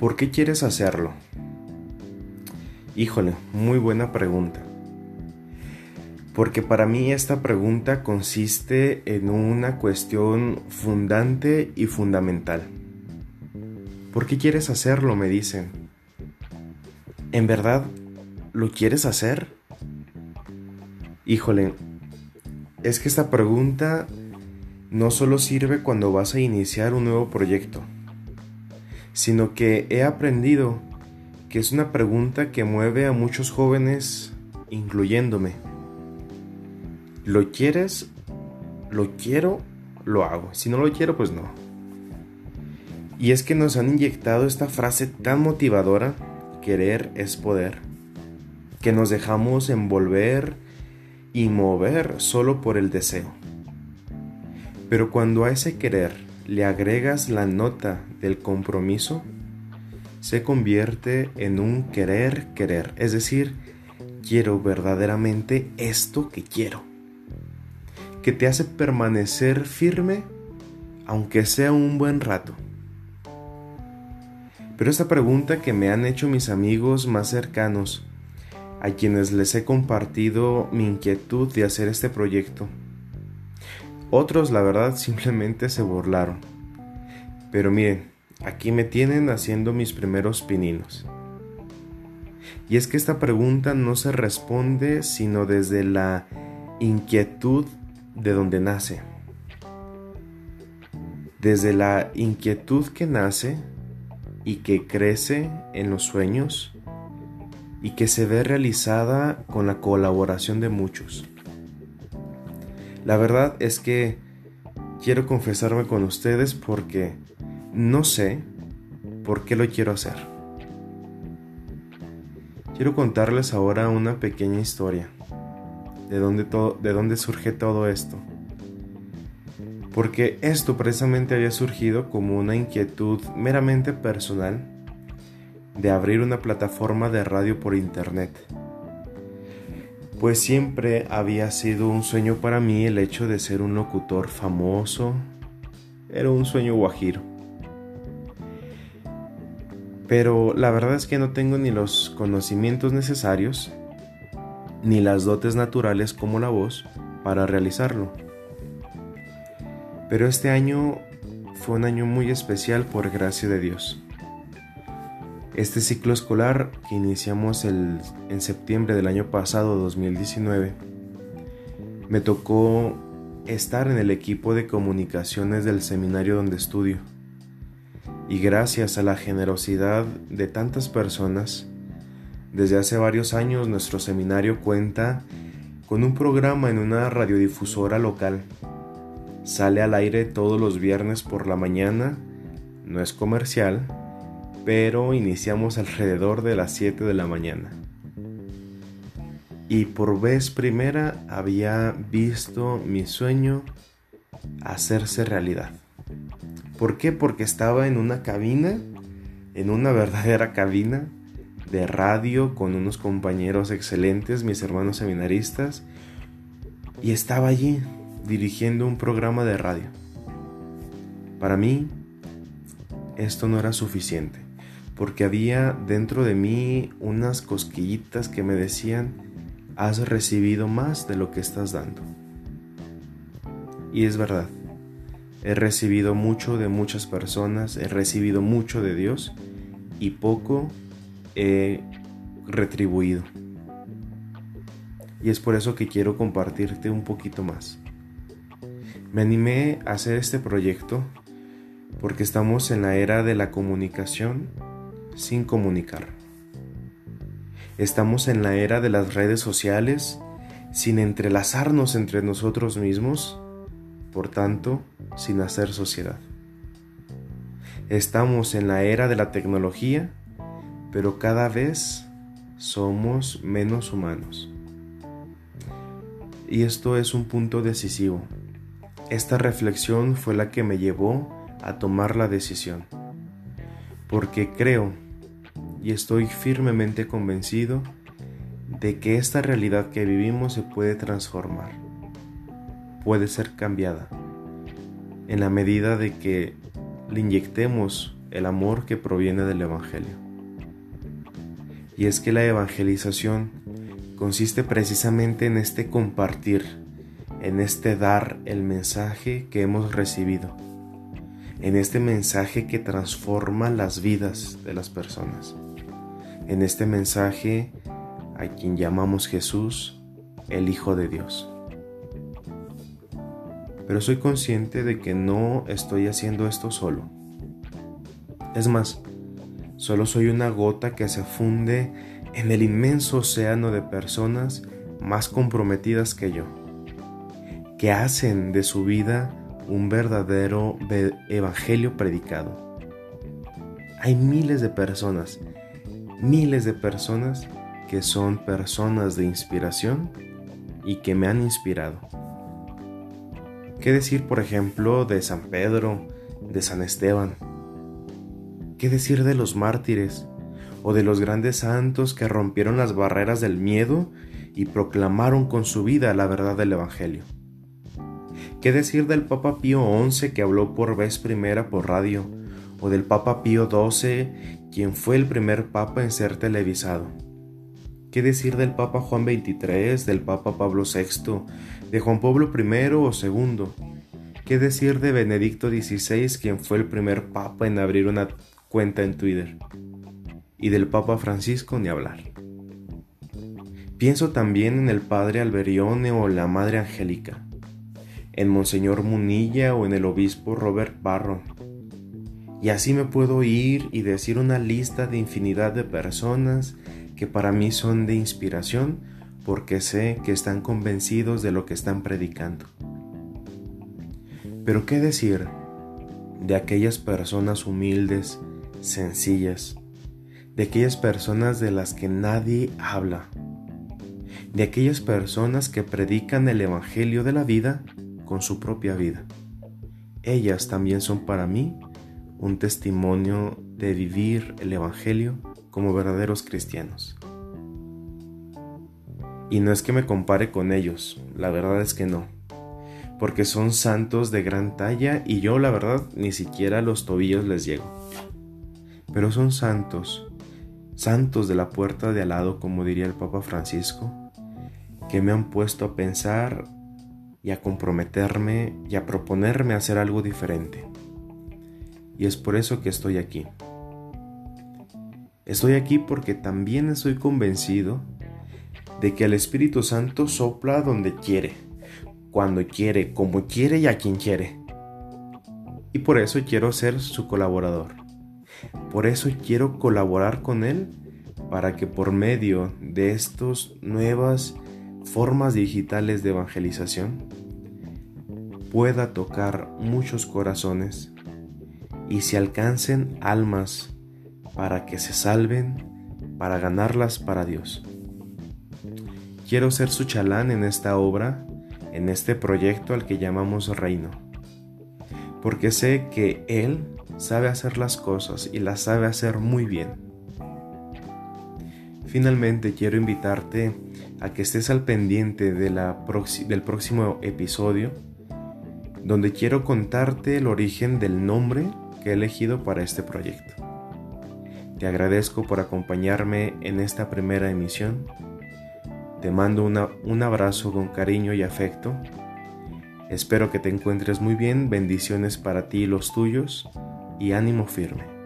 ¿Por qué quieres hacerlo? Híjole, muy buena pregunta. Porque para mí esta pregunta consiste en una cuestión fundante y fundamental. ¿Por qué quieres hacerlo? me dicen. ¿En verdad lo quieres hacer? Híjole, es que esta pregunta no solo sirve cuando vas a iniciar un nuevo proyecto sino que he aprendido que es una pregunta que mueve a muchos jóvenes, incluyéndome. ¿Lo quieres? ¿Lo quiero? Lo hago. Si no lo quiero, pues no. Y es que nos han inyectado esta frase tan motivadora, querer es poder, que nos dejamos envolver y mover solo por el deseo. Pero cuando a ese querer le agregas la nota del compromiso, se convierte en un querer querer, es decir, quiero verdaderamente esto que quiero, que te hace permanecer firme aunque sea un buen rato. Pero esta pregunta que me han hecho mis amigos más cercanos, a quienes les he compartido mi inquietud de hacer este proyecto, otros, la verdad, simplemente se burlaron. Pero miren, aquí me tienen haciendo mis primeros pininos. Y es que esta pregunta no se responde sino desde la inquietud de donde nace. Desde la inquietud que nace y que crece en los sueños y que se ve realizada con la colaboración de muchos. La verdad es que quiero confesarme con ustedes porque no sé por qué lo quiero hacer. Quiero contarles ahora una pequeña historia de dónde, de dónde surge todo esto. Porque esto precisamente había surgido como una inquietud meramente personal de abrir una plataforma de radio por internet pues siempre había sido un sueño para mí el hecho de ser un locutor famoso. Era un sueño guajiro. Pero la verdad es que no tengo ni los conocimientos necesarios, ni las dotes naturales como la voz para realizarlo. Pero este año fue un año muy especial por gracia de Dios. Este ciclo escolar que iniciamos en septiembre del año pasado, 2019, me tocó estar en el equipo de comunicaciones del seminario donde estudio. Y gracias a la generosidad de tantas personas, desde hace varios años nuestro seminario cuenta con un programa en una radiodifusora local. Sale al aire todos los viernes por la mañana, no es comercial, pero iniciamos alrededor de las 7 de la mañana. Y por vez primera había visto mi sueño hacerse realidad. ¿Por qué? Porque estaba en una cabina, en una verdadera cabina de radio con unos compañeros excelentes, mis hermanos seminaristas, y estaba allí dirigiendo un programa de radio. Para mí, esto no era suficiente porque había dentro de mí unas cosquillitas que me decían, has recibido más de lo que estás dando. Y es verdad, he recibido mucho de muchas personas, he recibido mucho de Dios y poco he retribuido. Y es por eso que quiero compartirte un poquito más. Me animé a hacer este proyecto porque estamos en la era de la comunicación sin comunicar. Estamos en la era de las redes sociales sin entrelazarnos entre nosotros mismos, por tanto, sin hacer sociedad. Estamos en la era de la tecnología, pero cada vez somos menos humanos. Y esto es un punto decisivo. Esta reflexión fue la que me llevó a tomar la decisión porque creo y estoy firmemente convencido de que esta realidad que vivimos se puede transformar, puede ser cambiada, en la medida de que le inyectemos el amor que proviene del Evangelio. Y es que la evangelización consiste precisamente en este compartir, en este dar el mensaje que hemos recibido, en este mensaje que transforma las vidas de las personas, en este mensaje a quien llamamos Jesús, el Hijo de Dios pero soy consciente de que no estoy haciendo esto solo. Es más, solo soy una gota que se funde en el inmenso océano de personas más comprometidas que yo, que hacen de su vida un verdadero evangelio predicado. Hay miles de personas, miles de personas que son personas de inspiración y que me han inspirado. ¿Qué decir, por ejemplo, de San Pedro, de San Esteban? ¿Qué decir de los mártires o de los grandes santos que rompieron las barreras del miedo y proclamaron con su vida la verdad del Evangelio? ¿Qué decir del Papa Pío XI que habló por vez primera por radio o del Papa Pío XII quien fue el primer papa en ser televisado? ¿Qué decir del Papa Juan XXIII, del Papa Pablo VI, de Juan Pablo I o II? ¿Qué decir de Benedicto XVI, quien fue el primer Papa en abrir una cuenta en Twitter? Y del Papa Francisco ni hablar. Pienso también en el Padre Alberione o la Madre Angélica, en Monseñor Munilla o en el Obispo Robert Barron. Y así me puedo ir y decir una lista de infinidad de personas que para mí son de inspiración porque sé que están convencidos de lo que están predicando. Pero ¿qué decir de aquellas personas humildes, sencillas, de aquellas personas de las que nadie habla, de aquellas personas que predican el Evangelio de la vida con su propia vida? Ellas también son para mí un testimonio de vivir el Evangelio como verdaderos cristianos. Y no es que me compare con ellos, la verdad es que no, porque son santos de gran talla y yo la verdad ni siquiera a los tobillos les llego. Pero son santos, santos de la puerta de al lado, como diría el Papa Francisco, que me han puesto a pensar y a comprometerme y a proponerme hacer algo diferente. Y es por eso que estoy aquí. Estoy aquí porque también estoy convencido de que el Espíritu Santo sopla donde quiere, cuando quiere, como quiere y a quien quiere. Y por eso quiero ser su colaborador. Por eso quiero colaborar con Él para que por medio de estas nuevas formas digitales de evangelización pueda tocar muchos corazones y se alcancen almas para que se salven, para ganarlas para Dios. Quiero ser su chalán en esta obra, en este proyecto al que llamamos reino, porque sé que Él sabe hacer las cosas y las sabe hacer muy bien. Finalmente quiero invitarte a que estés al pendiente de la del próximo episodio, donde quiero contarte el origen del nombre que he elegido para este proyecto. Te agradezco por acompañarme en esta primera emisión. Te mando un abrazo con cariño y afecto. Espero que te encuentres muy bien. Bendiciones para ti y los tuyos. Y ánimo firme.